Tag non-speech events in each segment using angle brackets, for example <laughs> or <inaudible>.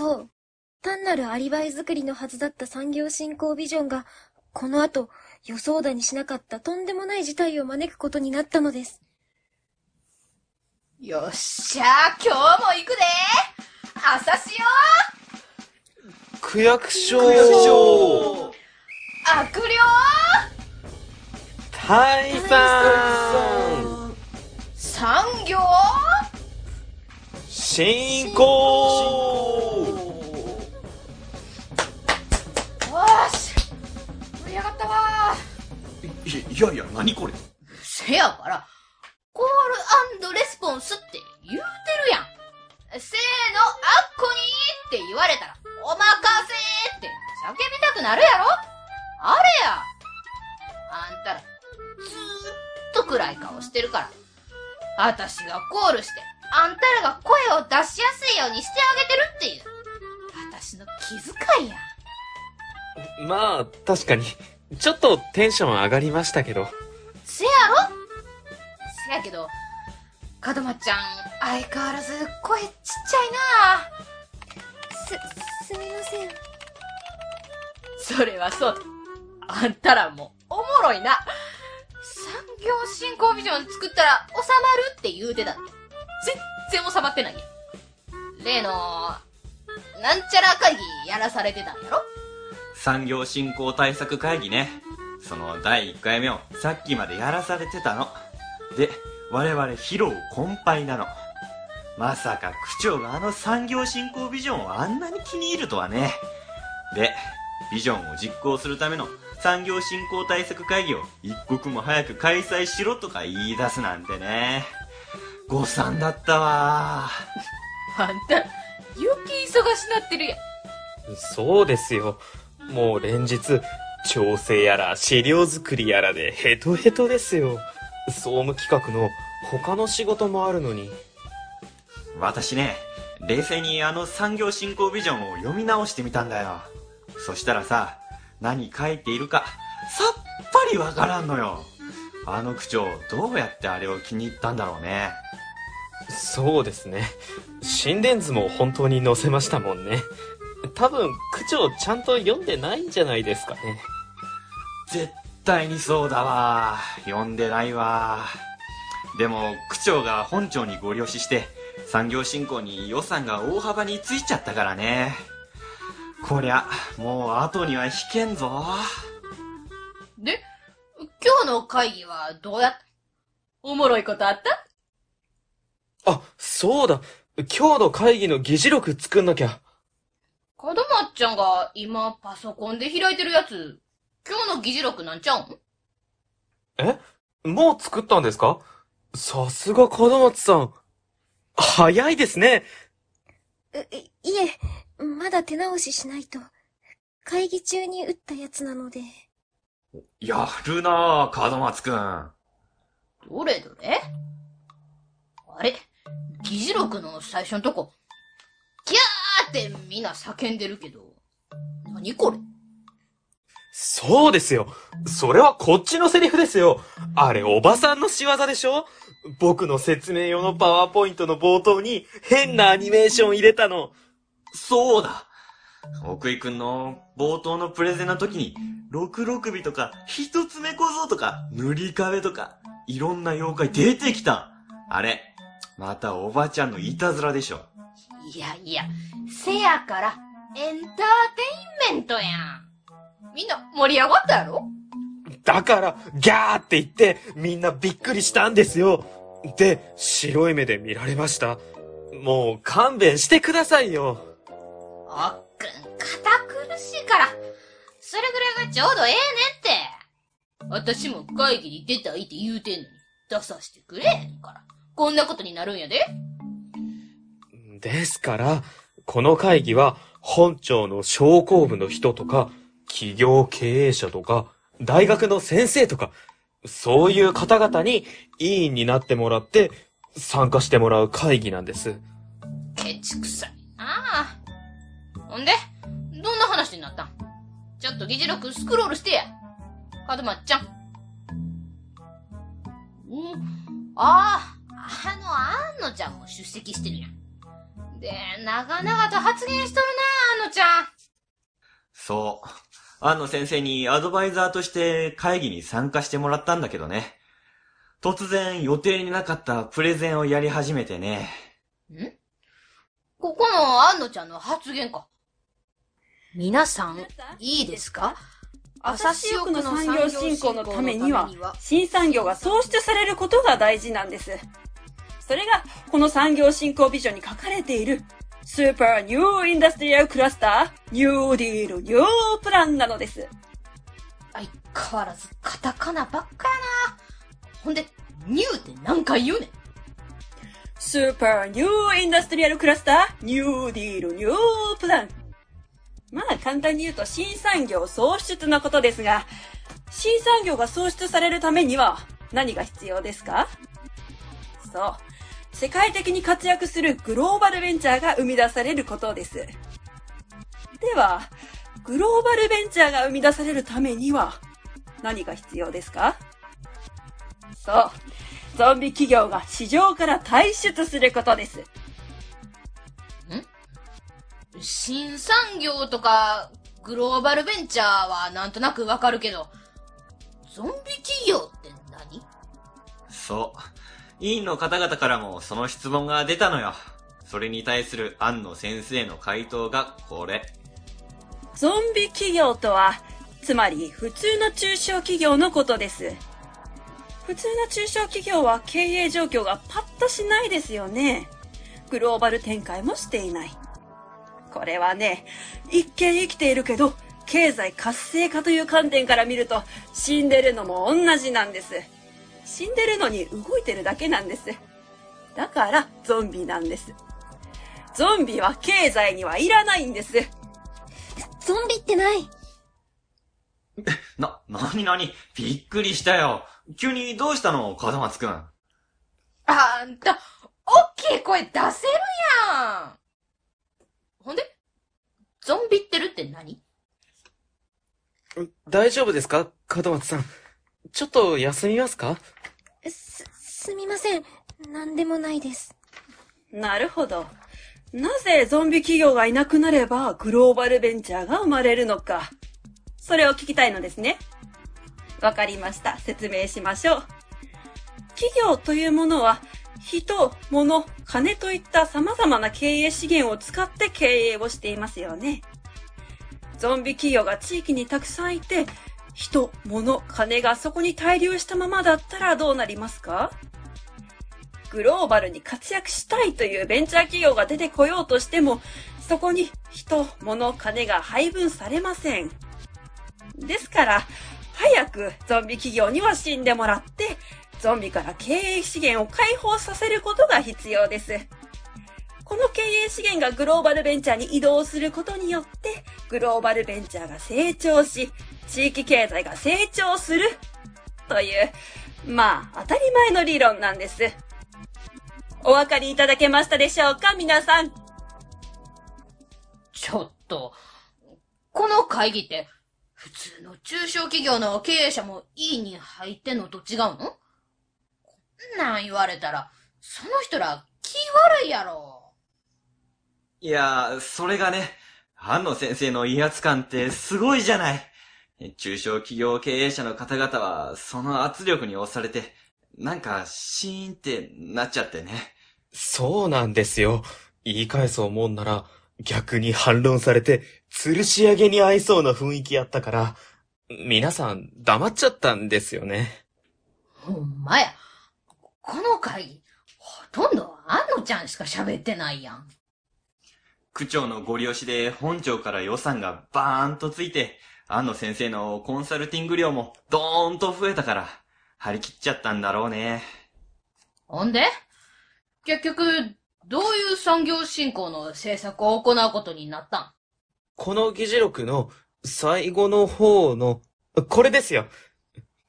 そう。単なるアリバイ作りのはずだった産業振興ビジョンが、この後、予想だにしなかったとんでもない事態を招くことになったのです。よっしゃー、今日も行くで。朝潮区役所。区役所。悪霊。タイさん産業。進行り上がったわ。いいやいや、何これ？せやから、コールレスポンスって言うてるやん。せーの、あっこにーって言われたら、おまかせーって叫びたくなるやろ。あれや。あんたら、ずーっと暗い顔してるから、私がコールして、あんたらが声を出しやすいようにしてあげてるっていう、私の気遣いや。まあ、確かに。ちょっとテンション上がりましたけど。せやろ？せやけど、門松ちゃん、相変わらず声ちっちゃいなす、すみません。それはそう。あんたらもおもろいな。産業振興ビジョン作ったら収まるって言うてたって。全然収まってないや。例の、なんちゃら会議やらされてたんやろ？産業振興対策会議ね。その第1回目をさっきまでやらされてたの。で、我々疲労困憊なの。まさか区長があの産業振興ビジョンをあんなに気に入るとはね。で、ビジョンを実行するための産業振興対策会議を一刻も早く開催しろとか言い出すなんてね。誤算だったわ。あんた、余計忙しなってるやん。そうですよ。もう連日、調整やら資料作りやらでヘトヘトですよ。総務企画の他の仕事もあるのに。私ね、冷静にあの産業振興ビジョンを読み直してみたんだよ。そしたらさ、何書いているか、さっぱりわからんのよ。あの区長、どうやってあれを気に入ったんだろうね。そうですね。心電図も本当に載せましたもんね。多分、区長ちゃんと読んでないんじゃないですかね。絶対にそうだわ。読んでないわ。でも、区長が本庁にご了承して、産業振興に予算が大幅についちゃったからね。こりゃ、もう後には引けんぞ。で、今日の会議はどうやった？おもろいことあった？あ、そうだ。今日の会議の議事録作んなきゃ。門松ちゃんが今パソコンで開いてるやつ、今日の議事録なんちゃうんえ？もう作ったんですか？さすが門松さん。早いですね。ういいえ、まだ手直ししないと。会議中に打ったやつなので。やるなぁ、門松くん。どれどれ？あれ？議事録の最初のとこ、ギャーってみんな叫んでるけど、何これ？そうですよ。それはこっちのセリフですよ。あれ、おばさんの仕業でしょ？僕の説明用のパワーポイントの冒頭に変なアニメーション入れたの。そうだ奥井くんの冒頭のプレゼンの時に、六六尾とか、一つ目小僧とか、塗り壁とか、いろんな妖怪出てきたあれ、またおばちゃんのいたずらでしょ。いやいや、せやから、エンターテインメントやん。みんな盛り上がったやろ？だから、ギャーって言って、みんなびっくりしたんですよ。で、白い目で見られました。もう勘弁してくださいよ。おっくん、堅苦しいから。それぐらいがちょうどええねんって。私も会議に出たいって言うてんのに、出さしてくれへんから。こんなことになるんやで。ですから、この会議は本庁の商工部の人とか、企業経営者とか、大学の先生とか、そういう方々に委員になってもらって参加してもらう会議なんです。ケチくさいなあ。ほんで、どんな話になったん？ちょっと議事録スクロールしてや。門松ちゃん。うんああ、あの、あんのちゃんも出席してるやん。で、長々と発言しとるな、あのちゃん。そう。安野先生にアドバイザーとして会議に参加してもらったんだけどね。突然予定になかったプレゼンをやり始めてね。ん？ここの安野ちゃんの発言か。皆さん、いいですか？朝潮区の産業振興のためには、新産業が創出されることが大事なんです。それが、この産業振興ビジョンに書かれている、スーパーニューインダストリアルクラスター、ニューディールニュープランなのです。相変わらずカタカナばっかやな。ほんで、ニューって何回言うねん。スーパーニューインダストリアルクラスター、ニューディールニュープラン。まあ簡単に言うと新産業創出のことですが、新産業が創出されるためには何が必要ですか？そう。世界的に活躍するグローバルベンチャーが生み出されることです。では、グローバルベンチャーが生み出されるためには何が必要ですか？そう。ゾンビ企業が市場から退出することです。新産業とか、グローバルベンチャーはなんとなくわかるけど、ゾンビ企業って何？そう。委員の方々からもその質問が出たのよ。それに対する安野先生の回答がこれ。ゾンビ企業とは、つまり普通の中小企業のことです。普通の中小企業は経営状況がパッとしないですよね。グローバル展開もしていない。これはね、一見生きているけど、経済活性化という観点から見ると、死んでるのも同じなんです。死んでるのに動いてるだけなんです。だから、ゾンビなんです。ゾンビは経済にはいらないんです。ゾンビってない。<laughs> な、なになに？びっくりしたよ。急にどうしたの？門松くん。あんた、おっきい声出せるやんほんでゾンビってるって何？大丈夫ですか？門松さん。ちょっと休みますか？す、みません。なんでもないです。なるほど。なぜゾンビ企業がいなくなればグローバルベンチャーが生まれるのか。それを聞きたいのですね。わかりました。説明しましょう。企業というものは、人、物、金といった様々な経営資源を使って経営をしていますよね。ゾンビ企業が地域にたくさんいて、人、物、金がそこに滞留したままだったらどうなりますか？グローバルに活躍したいというベンチャー企業が出てこようとしても、そこに人、物、金が配分されません。ですから、早くゾンビ企業には死んでもらって、ゾンビから経営資源を解放させることが必要です。この経営資源がグローバルベンチャーに移動することによって、グローバルベンチャーが成長し、地域経済が成長する。という、まあ、当たり前の理論なんです。お分かりいただけましたでしょうか？皆さん。ちょっと、この会議って、普通の中小企業の経営者もいいに入ってんのと違うの？こんなん言われたら、その人ら気悪いやろ。いやー、それがね、安野先生の威圧感ってすごいじゃない。中小企業経営者の方々は、その圧力に押されて、なんか、シーンってなっちゃってね。そうなんですよ。言い返そうもんなら、逆に反論されて、吊るし上げに合いそうな雰囲気やったから、皆さん黙っちゃったんですよね。ほんまや。この会議、ほとんど安野ちゃんしか喋ってないやん。区長のご利用しで本庁から予算がバーンとついて、安野先生のコンサルティング料もドーンと増えたから、張り切っちゃったんだろうね。ほんで？結局、どういう産業振興の政策を行うことになったん？この議事録の最後の方の、これですよ。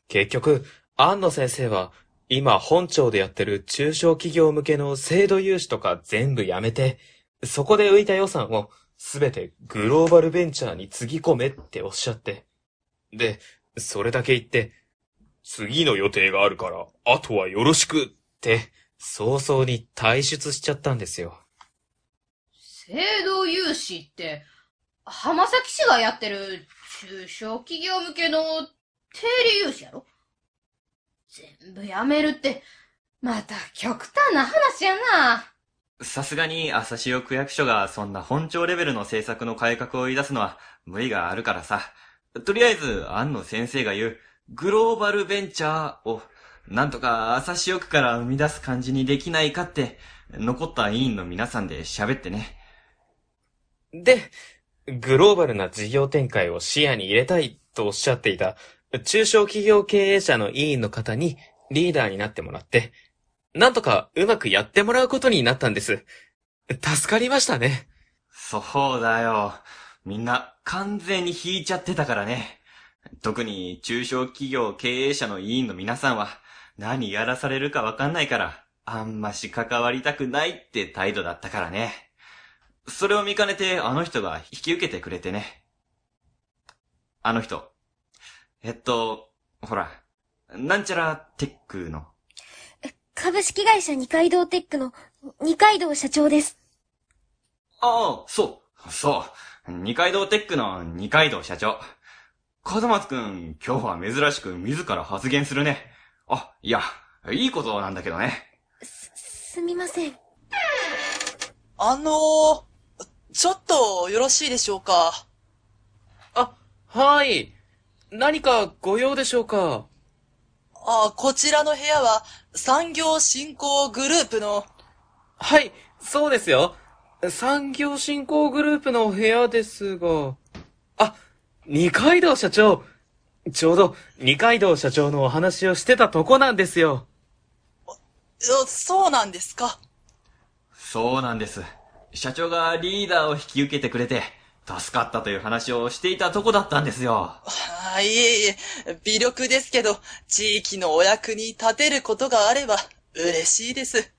結局、安野先生は、今本庁でやってる中小企業向けの制度融資とか全部やめて、そこで浮いた予算をすべてグローバルベンチャーにつぎ込めっておっしゃって。で、それだけ言って、次の予定があるから、あとはよろしくって、早々に退出しちゃったんですよ。制度融資って、浜崎市がやってる中小企業向けの定理融資やろ？全部やめるって、また極端な話やな。さすがに朝潮区役所がそんな本庁レベルの政策の改革を言い出すのは無理があるからさ。とりあえず、安野先生が言う、グローバルベンチャーを、なんとか朝潮区から生み出す感じにできないかって、残った委員の皆さんで喋ってね。で、グローバルな事業展開を視野に入れたいとおっしゃっていた中小企業経営者の委員の方にリーダーになってもらって、なんとかうまくやってもらうことになったんです。助かりましたね。そうだよ。みんな完全に引いちゃってたからね。特に中小企業経営者の委員の皆さんは何やらされるかわかんないから、あんまし関わりたくないって態度だったからね。それを見かねてあの人が引き受けてくれてね。あの人。えっと、ほら、なんちゃらテックの。株式会社二階堂テックの二階堂社長です。ああ、そう、そう。二階堂テックの二階堂社長。門松くん、今日は珍しく自ら発言するね。あ、いや、いいことなんだけどね。す、すみません。あのー、ちょっとよろしいでしょうか？あ、はい。何かご用でしょうか？あ、こちらの部屋は産業振興グループの、はい、そうですよ。産業振興グループの部屋ですが。あ、二階堂社長。ちょうど二階堂社長のお話をしてたとこなんですよ。あそうなんですかそうなんです。社長がリーダーを引き受けてくれて、助かったという話をしていたとこだったんですよ。あいえいえ、微力ですけど、地域のお役に立てることがあれば嬉しいです。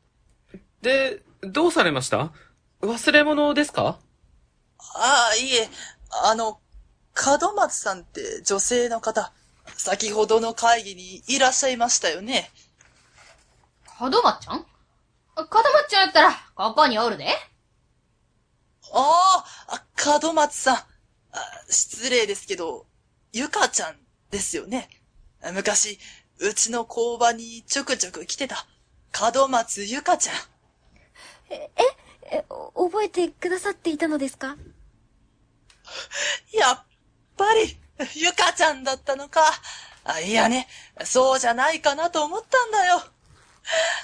で、どうされました？忘れ物ですか？ああ、いえ、あの、門松さんって女性の方、先ほどの会議にいらっしゃいましたよね？門松ちゃん？門松ちゃんやったら、ここにおるで。ああ、門松さん。あ失礼ですけど、ゆかちゃんですよね？昔、うちの工場にちょくちょく来てた、門松ゆかちゃん。え、お覚えてくださっていたのですか？やっぱり、ゆかちゃんだったのか。あいやね、そうじゃないかなと思ったんだよ。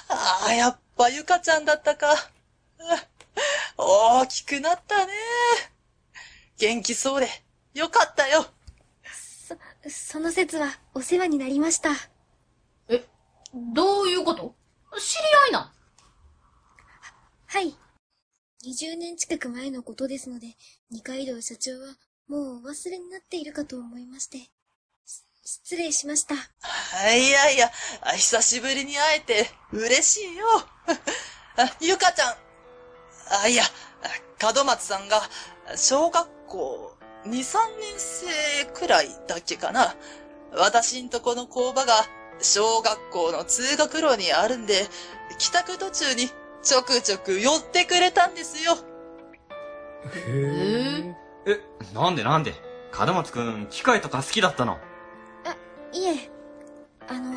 ああ、やっぱゆかちゃんだったか。大きくなったね。元気そうで、よかったよ。そ、その説はお世話になりました。え、どういうこと？知り合いなん？はい。20年近く前のことですので、二階堂社長はもうお忘れになっているかと思いまして。し失礼しました。あいやいや、あ久しぶりに会えて嬉しいよ。あ <laughs> ゆかちゃん。あ、いや、門松さんが小学校2、3年生くらいだっけかな。私んとこの工場が小学校の通学路にあるんで、帰宅途中にちょくちょく寄ってくれたんですよ。へえ、なんでなんで？門松くん、機械とか好きだったの？いえ、あの、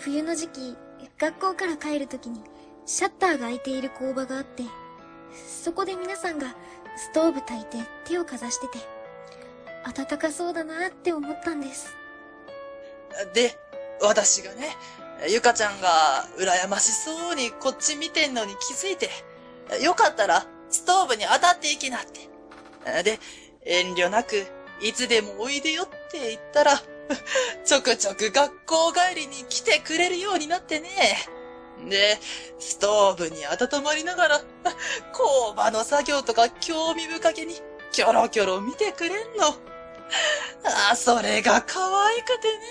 冬の時期、学校から帰るときに、シャッターが開いている工場があって、そこで皆さんがストーブ焚いて手をかざしてて、暖かそうだなって思ったんです。で、私がね、ゆかちゃんが羨ましそうにこっち見てんのに気づいて、よかったらストーブに当たっていきなって。で、遠慮なくいつでもおいでよって言ったら、<laughs> ちょくちょく学校帰りに来てくれるようになってね。で、ストーブに温まりながら、<laughs> 工場の作業とか興味深げに、キョロキョロ見てくれんの。あ、それが可愛くてね。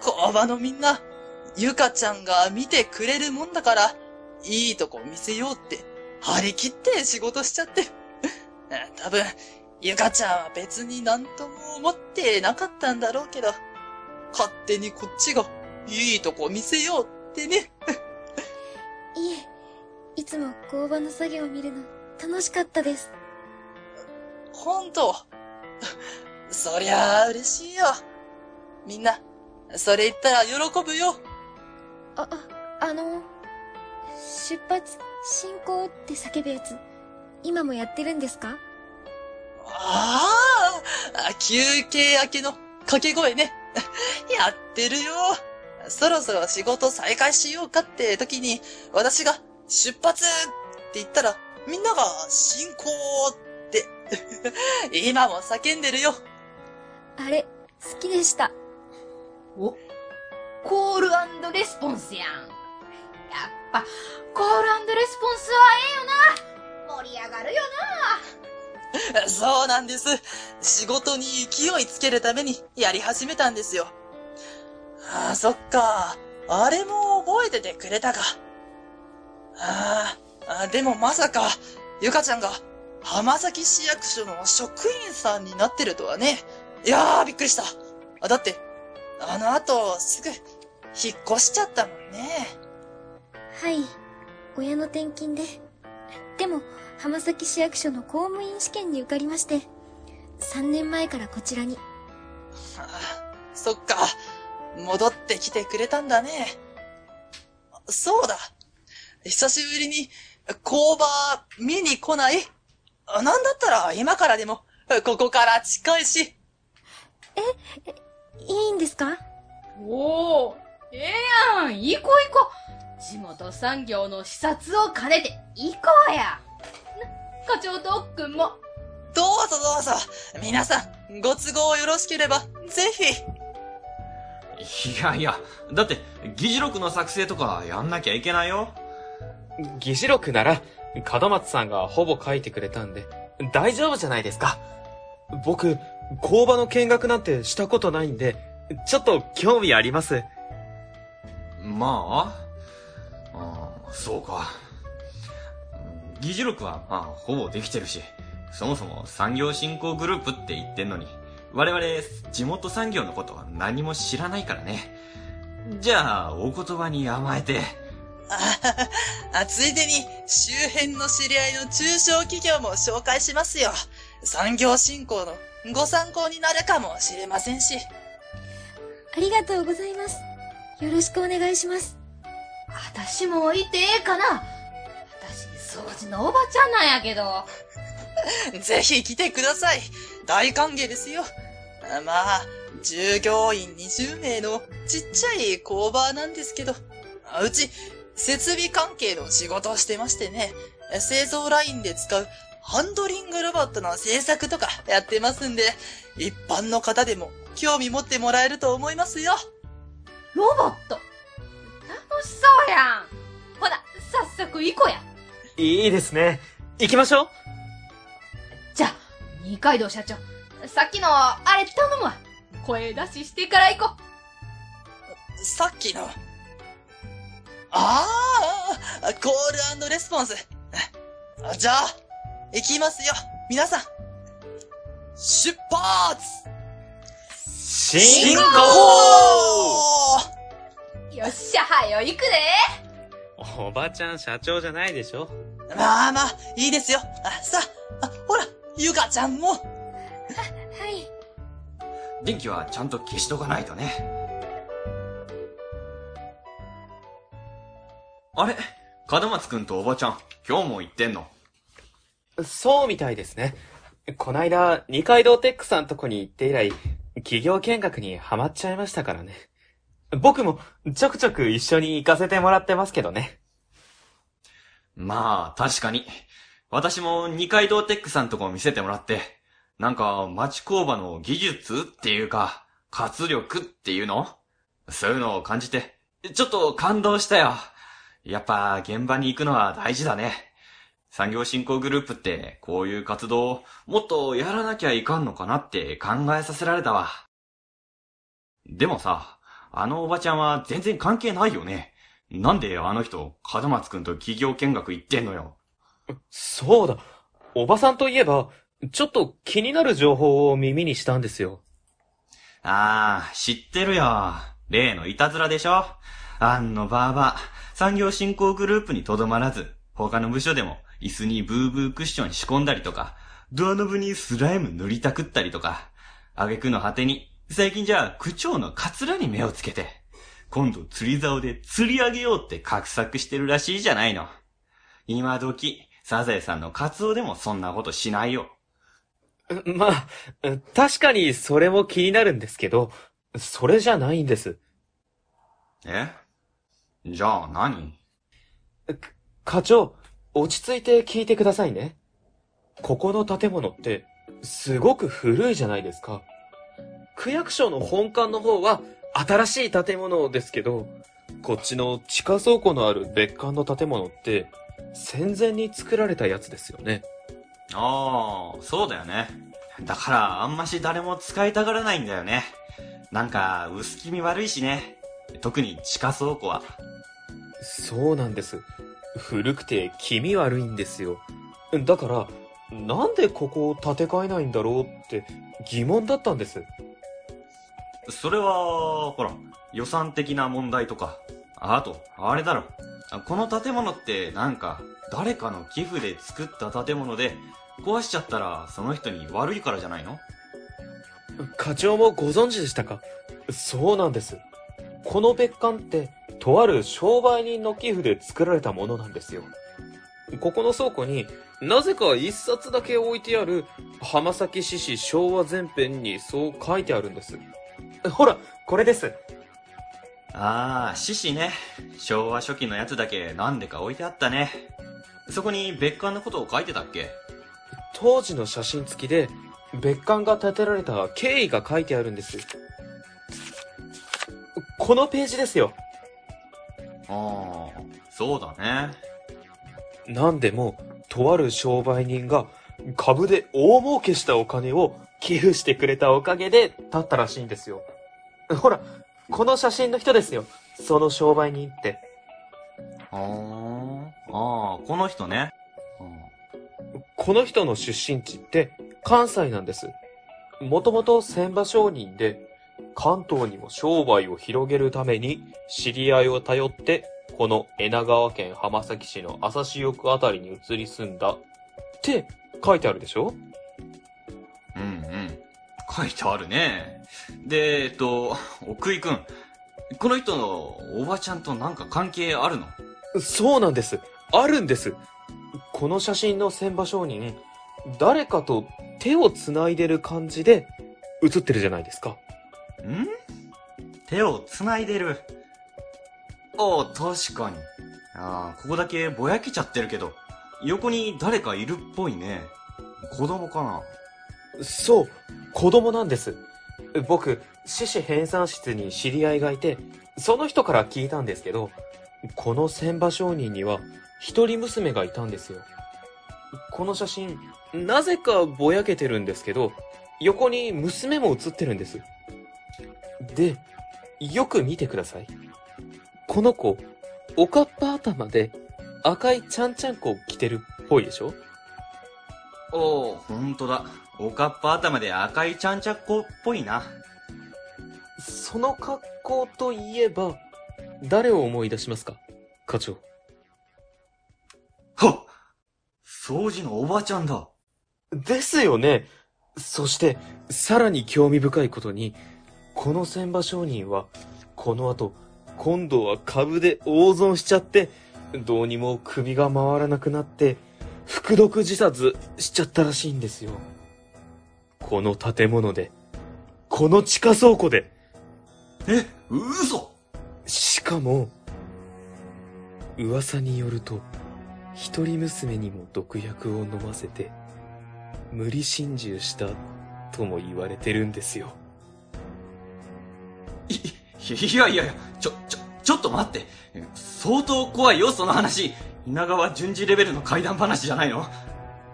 工場のみんな、ゆかちゃんが見てくれるもんだから、いいとこ見せようって、張り切って仕事しちゃって。多分、ゆかちゃんは別になんとも思ってなかったんだろうけど、勝手にこっちが、いいとこ見せようってね。いえ、いつも工場の作業を見るの楽しかったです。ほんと。そりゃあ嬉しいよ。みんな、それ言ったら喜ぶよ。あ、あ、あの、出発、進行って叫ぶやつ、今もやってるんですか？ああ、休憩明けの掛け声ね。<laughs> やってるよ。そろそろ仕事再開しようかって時に、私が出発って言ったら、みんなが進行って、<laughs> 今も叫んでるよ。あれ、好きでした。お、コールレスポンスやん。やっぱ、コールレスポンスはええよな。盛り上がるよ <laughs> そうなんです。仕事に勢いつけるためにやり始めたんですよ。ああ、そっか。あれも覚えててくれたか。あーあ、でもまさか、ゆかちゃんが浜崎市役所の職員さんになってるとはね。いやー、びっくりした。あだって、あの後、すぐ、引っ越しちゃったもんね。はい。親の転勤で。でも、浜崎市役所の公務員試験に受かりまして、3年前からこちらに。ああそっか。戻ってきてくれたんだね。そうだ。久しぶりに工場見に来ない？あなんだったら今からでも、ここから近いし。いいんですか？な。おお、ええやん。行こう行こう。地元産業の視察を兼ねて行こうや。な、課長とっくんも。どうぞどうぞ。皆さん、ご都合よろしければ、ぜひ。いやいや、だって、議事録の作成とかやんなきゃいけないよ。議事録なら、門松さんがほぼ書いてくれたんで、大丈夫じゃないですか。僕、工場の見学なんてしたことないんで、ちょっと興味あります。まあ、あそうか。議事録は、まあ、ほぼできてるし、そもそも産業振興グループって言ってんのに、我々、地元産業のことは何も知らないからね。じゃあ、お言葉に甘えて、ああ、ついでに、周辺の知り合いの中小企業も紹介しますよ。産業振興のご参考になるかもしれませんし。ありがとうございます。よろしくお願いします。私もいてええかな私、掃除のおばちゃんなんやけど。<laughs> ぜひ来てください。大歓迎ですよ。あまあ、従業員20名のちっちゃい工場なんですけど、あうち、設備関係の仕事をしてましてね、製造ラインで使うハンドリングロボットの製作とかやってますんで、一般の方でも興味持ってもらえると思いますよ。ロボット？楽しそうやん。ほな、早速行こうや。いいですね。行きましょう。じゃあ、二階堂社長。さっきの、あれ頼むわ。声出ししてから行こさっきの？ああ、コールレスポンス。あじゃあ、行きますよ。皆さん。出発進行う。よっしゃ、はよ行くで。おばちゃん社長じゃないでしょ？まあまあ、いいですよ。あさあ、あほら、ゆかちゃんも。はい。電気はちゃんと消しとかないとね。あれ？門松くんとおばちゃん、今日も行ってんの？そうみたいですね。こないだ、二階堂テックさんとこに行って以来、企業見学にハマっちゃいましたからね。僕もちょくちょく一緒に行かせてもらってますけどね。まあ、確かに。私も二階堂テックさんとこ見せてもらって、なんか町工場の技術っていうか、活力っていうの？そういうのを感じて、ちょっと感動したよ。やっぱ現場に行くのは大事だね。産業振興グループってこういう活動をもっとやらなきゃいかんのかなって考えさせられたわ。でもさ、あのおばちゃんは全然関係ないよね。なんであの人、門松くんと企業見学行ってんのよ。そうだ。おばさんといえば、ちょっと気になる情報を耳にしたんですよ。ああ、知ってるよ。例のいたずらでしょあんのばあば、産業振興グループにとどまらず、他の部署でも椅子にブーブークッション仕込んだりとか、ドアノブにスライム塗りたくったりとか、挙句の果てに、最近じゃ区長のカツラに目をつけて、今度釣り竿で釣り上げようって画策してるらしいじゃないの。今時、サザエさんのカツオでもそんなことしないよ。まあ、確かにそれも気になるんですけど、それじゃないんです。え？じゃあ何？課長、落ち着いて聞いてくださいね。ここの建物って、すごく古いじゃないですか。区役所の本館の方は、新しい建物ですけど、こっちの地下倉庫のある別館の建物って、戦前に作られたやつですよね。ああ、そうだよね。だから、あんまし誰も使いたがらないんだよね。なんか、薄気味悪いしね。特に地下倉庫は。そうなんです。古くて気味悪いんですよ。だから、なんでここを建て替えないんだろうって疑問だったんです。それは、ほら、予算的な問題とか。あと、あれだろ。この建物ってなんか、誰かの寄付で作った建物で、壊しちゃったらその人に悪いからじゃないの？課長もご存知でしたか？そうなんです。この別館って、とある商売人の寄付で作られたものなんですよ。ここの倉庫になぜか一冊だけ置いてある浜崎獅子昭和全編にそう書いてあるんです。ほら、これです。ああ、獅子ね。昭和初期のやつだけなんでか置いてあったね。そこに別館のことを書いてたっけ？当時の写真付きで別館が建てられた経緯が書いてあるんです。このページですよ。ああ、そうだね。なんでも、とある商売人が株で大儲けしたお金を寄付してくれたおかげで建ったらしいんですよ。<laughs> ほら、この写真の人ですよ。その商売人って。あーあー、この人ね。この人の出身地って関西なんです。もともと船場商人で、関東にも商売を広げるために知り合いを頼って、この稲川県浜崎市の朝潮区あたりに移り住んだって書いてあるでしょ？書いてあるね。で、えっと、<laughs> 奥井くん。この人のおばちゃんとなんか関係あるの？そうなんです。あるんです。この写真の船場商人、誰かと手を繋いでる感じで写ってるじゃないですか。ん？手を繋いでる？ああ、確かに。ああ、ここだけぼやけちゃってるけど、横に誰かいるっぽいね。子供かなそう、子供なんです。僕、獅子編纂室に知り合いがいて、その人から聞いたんですけど、この船場商人には一人娘がいたんですよ。この写真、なぜかぼやけてるんですけど、横に娘も写ってるんです。で、よく見てください。この子、おかっぱ頭で赤いちゃんちゃんこを着てるっぽいでしょ？おお、ほんとだ。おかっぱ頭で赤いちゃんちゃっこっぽいな。その格好といえば、誰を思い出しますか？課長。はっ掃除のおばちゃんだ。ですよね。そして、さらに興味深いことに、この船場商人は、この後、今度は株で大損しちゃって、どうにも首が回らなくなって、服毒自殺しちゃったらしいんですよ。この建物で、この地下倉庫で、え、嘘しかも、噂によると、一人娘にも毒薬を飲ませて、無理心中したとも言われてるんですよ。い、<laughs> いやいやいや、ちょ、ちょ、ちょっと待って。相当怖いよ、その話。稲川淳二レベルの怪談話じゃないの？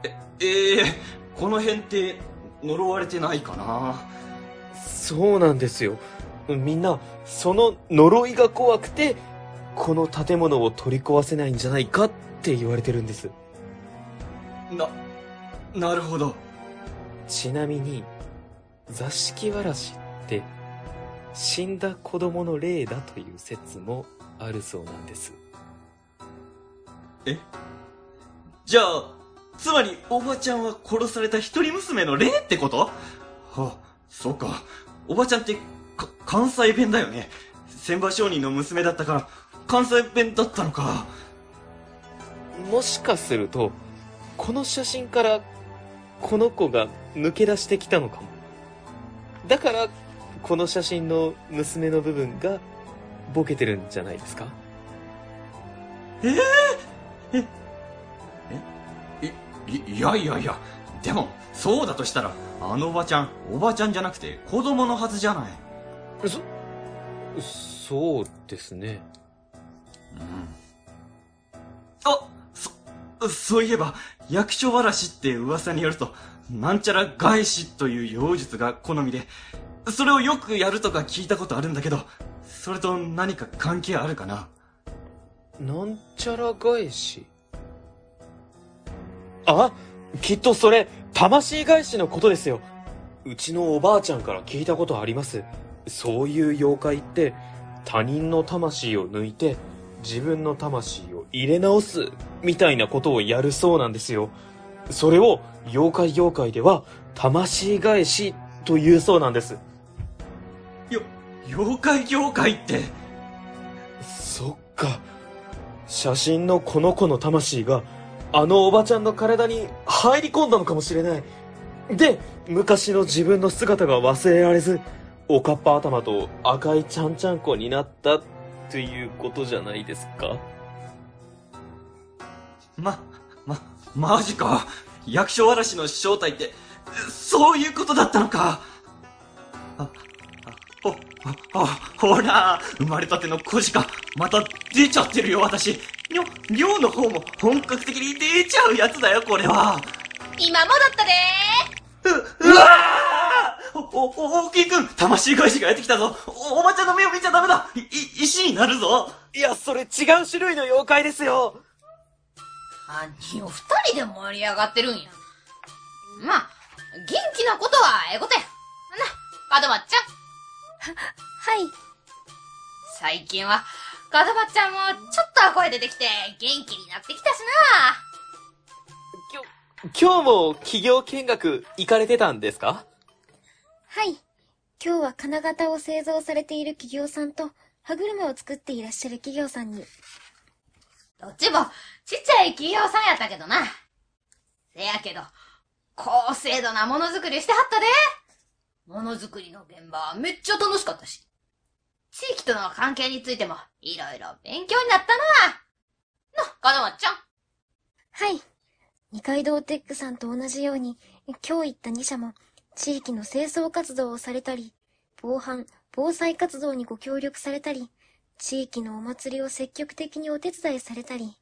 え、えー、この辺って呪われてないかなそうなんですよ。みんな、その呪いが怖くて、この建物を取り壊せないんじゃないかって言われてるんです。な、なるほど。ちなみに、座敷わらしって、死んだ子供の霊だという説もあるそうなんです。じゃあ、つまりおばちゃんは殺された一人娘の霊ってこと？はあ、そうか。おばちゃんって、か、関西弁だよね。千葉商人の娘だったから、関西弁だったのか。もしかすると、この写真から、この子が抜け出してきたのかも。だから、この写真の娘の部分が、ボケてるんじゃないですか？い、いやいやいや。でも、そうだとしたら、あのおばちゃん、おばちゃんじゃなくて子供のはずじゃない。そ、そうですね。あ、そ、そういえば、役所わらしって噂によると、なんちゃら返しという妖術が好みで、それをよくやるとか聞いたことあるんだけど、それと何か関係あるかななんちゃら返し？あきっとそれ、魂返しのことですよ。うちのおばあちゃんから聞いたことあります。そういう妖怪って、他人の魂を抜いて、自分の魂を入れ直す、みたいなことをやるそうなんですよ。それを、妖怪業界では、魂返し、というそうなんです。よ、妖怪業界って、そっか。写真のこの子の魂が、あのおばちゃんの体に入り込んだのかもしれない。で、昔の自分の姿が忘れられず、おかっぱ頭と赤いちゃんちゃんこになったっていうことじゃないですか？ま、ま、マジか。役所わらしの正体って、そういうことだったのか。あ、あ、ほ、あ、ほら、生まれたての小鹿、また出ちゃってるよ、私。にょ、量の方も本格的に出ちゃうやつだよ、これは。今戻ったでう、うわーお、お、大きいくん、魂返しがやってきたぞ。お、おばちゃんの目を見ちゃダメだ。い、い石になるぞ。いや、それ違う種類の妖怪ですよ何を二人で盛り上がってるんや。まあ、元気なことはええことや。な、門松ちゃん。はい。最近は、門松ちゃんもちょっとは声出てきて元気になってきたし今日、今日も企業見学行かれてたんですか？はい。今日は金型を製造されている企業さんと、歯車を作っていらっしゃる企業さんに、な。どっちもちっちゃい企業さんやったけどな。せやけど、高精度なものづくりしてはったで。ものづくりの現場はめっちゃ楽しかったし。地域との関係についてもいろいろ勉強になったな。な、門松ちゃん。はい。二階堂テックさんと同じように、今日言った2社も、地域の清掃活動をされたり、防犯、防災活動にご協力されたり、地域のお祭りを積極的にお手伝いされたり、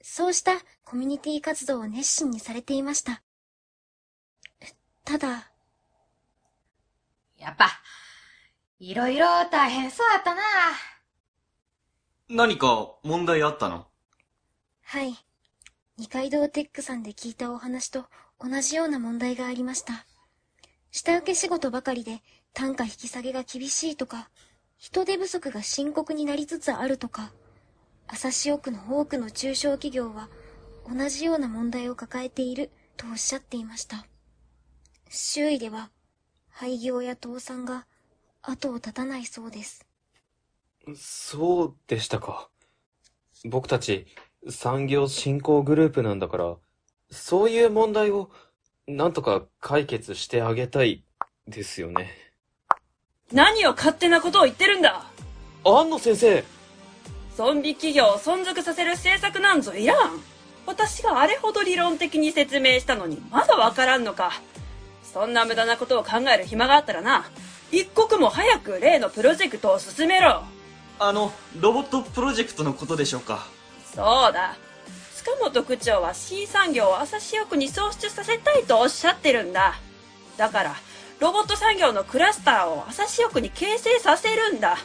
そうしたコミュニティ活動を熱心にされていました。ただ、やっぱ、いろいろ大変そうやったな。何か問題あったの？はい。二階堂テックさんで聞いたお話と同じような問題がありました。下請け仕事ばかりで単価引き下げが厳しいとか、人手不足が深刻になりつつあるとか、朝潮区の多くの中小企業は同じような問題を抱えているとおっしゃっていました。周囲では廃業や倒産が後を絶たないそうです。そうでしたか。僕たち産業振興グループなんだから、そういう問題をなんとか解決してあげたいですよね。何を勝手なことを言ってるんだ安野先生ゾンビ企業を存続させる政策なんぞいらん私があれほど理論的に説明したのにまだわからんのかそんな無駄なことを考える暇があったらな一刻も早く例のプロジェクトを進めろ。あの、ロボットプロジェクトのことでしょうか？そうだ。塚本区長は C 産業を朝潮区に創出させたいとおっしゃってるんだ。だからロボット産業のクラスターを朝潮区に形成させるんだ。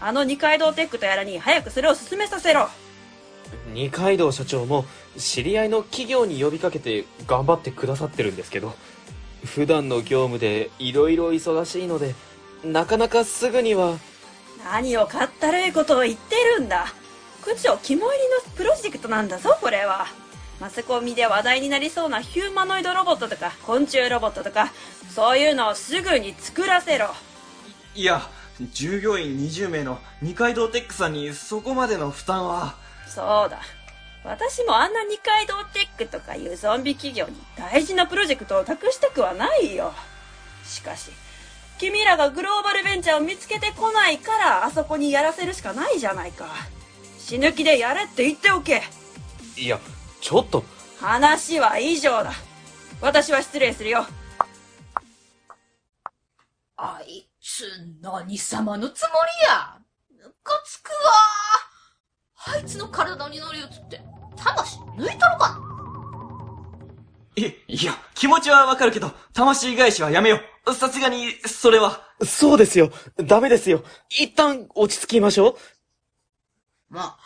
あの二階堂テックとやらに早くそれを進めさせろ。二階堂社長も知り合いの企業に呼びかけて頑張ってくださってるんですけど、普段の業務で色々忙しいので、なかなかすぐには、何をかったるいことを言ってるんだ。区長肝入りのプロジェクトなんだぞこれは。マスコミで話題になりそうなヒューマノイドロボットとか昆虫ロボットとかそういうのをすぐに作らせろ。いや従業員20名の二階堂テックさんにそこまでの負担は。そうだ私もあんな二階堂テックとかいうゾンビ企業に大事なプロジェクトを託したくはないよ。しかし君らがグローバルベンチャーを見つけてこないからあそこにやらせるしかないじゃないか。死ぬ気でやれって言っておけ。いや、ちょっと、話は以上だ。私は失礼するよ。あいつ、何様のつもりや。ムカつくわあいつの体に乗り移って、魂抜いとるかいいや気持ちはわかるけど魂返しはやめようさすがにそれはそうですよ。ダメですよ。一旦落ち着きましょう。まあ、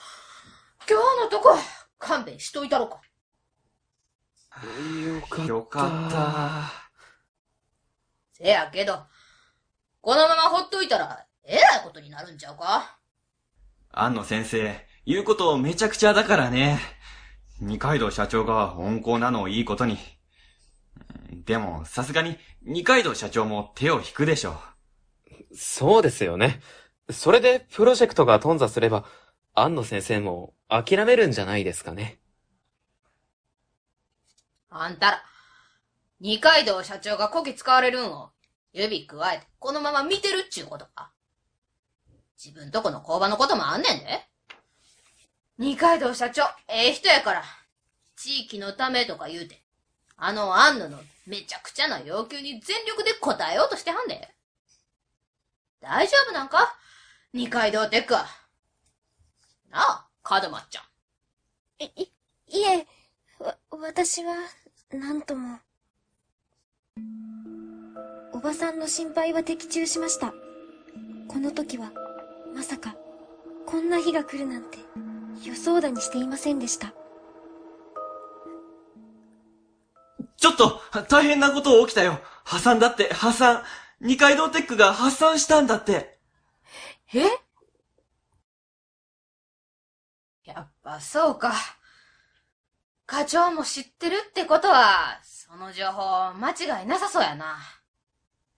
今日のとこ、勘弁しといたろか。よかった。よかっせやけど、このままほっといたら、えらいことになるんちゃうか？た安野先生言うことめちゃくちゃだからね二階堂社長が温厚なのをいいことにでもさすがに二階堂社長も手を引くでしょそうですよね。それでプロジェクトが頓挫すれば、安野先生も諦めるんじゃないですかね。あんたら、二階堂社長がこき使われるんを、指加えて、このまま見てるっちゅうことか。自分とこの工場のこともあんねんで。二階堂社長、ええ人やから、地域のためとか言うて、あの安野のめちゃくちゃな要求に全力で応えようとしてはんで。大丈夫なんか？二階堂テックは。なあ、門松ちゃん。い、い、いえ、わ、私は、なんとも。おばさんの心配は的中しました。この時は、まさか、こんな日が来るなんて、予想だにしていませんでした。ちょっと大変なこと起きたよ破産だって破産二階堂テックが破産したんだってえ？やっぱそうか。課長も知ってるってことは、その情報間違いなさそうやな。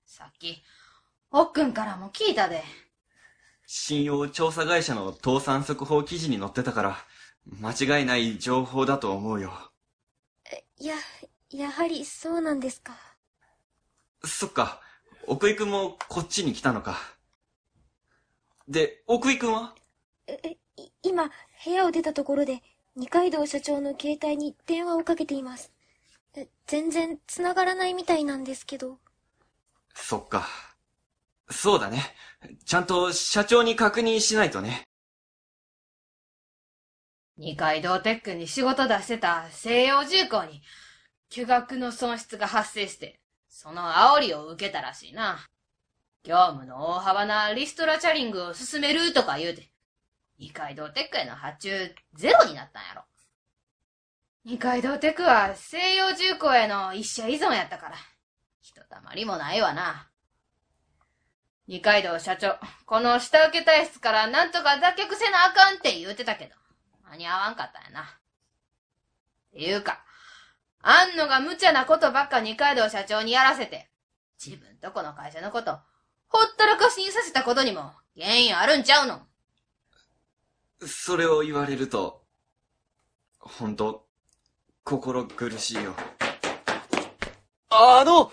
さっき、おっくんからも聞いたで。信用調査会社の倒産速報記事に載ってたから、間違いない情報だと思うよ。いや、やはりそうなんですか？そっか、奥井くんもこっちに来たのか。で、奥井くんは？え、今、部屋を出たところで、二階堂社長の携帯に電話をかけています。え全然繋がらないみたいなんですけど。そっか。そうだね。ちゃんと社長に確認しないとね。二階堂テックに仕事出してた西洋重工に、巨額の損失が発生して、その煽りを受けたらしいな。業務の大幅なリストラチャリングを進めるとか言うて、二階堂テックへの発注ゼロになったんやろ。二階堂テックは西洋重工への一社依存やったから、ひとたまりもないわな。二階堂社長、この下請け体質からなんとか脱却せなあかんって言うてたけど、間に合わんかったんやな。っていうか、あんのが無茶なことばっか二階堂社長にやらせて、自分とこの会社のこと、ほったらかしにさせたことにも原因あるんちゃうの？それを言われると、ほんと、心苦しいよ。あの、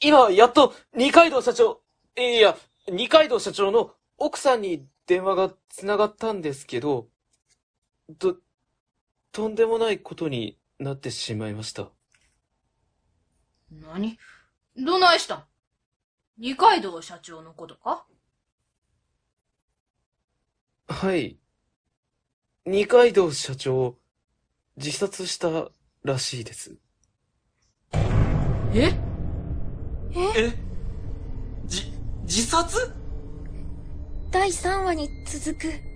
今、やっと、二階堂社長、いや、二階堂社長の奥さんに電話が繋がったんですけど、と、とんでもないことになってしまいました。何？どないしたん？二階堂社長のことか？はい。二階堂社長、自殺したらしいです。え？え？じ、自殺？第3話に続く。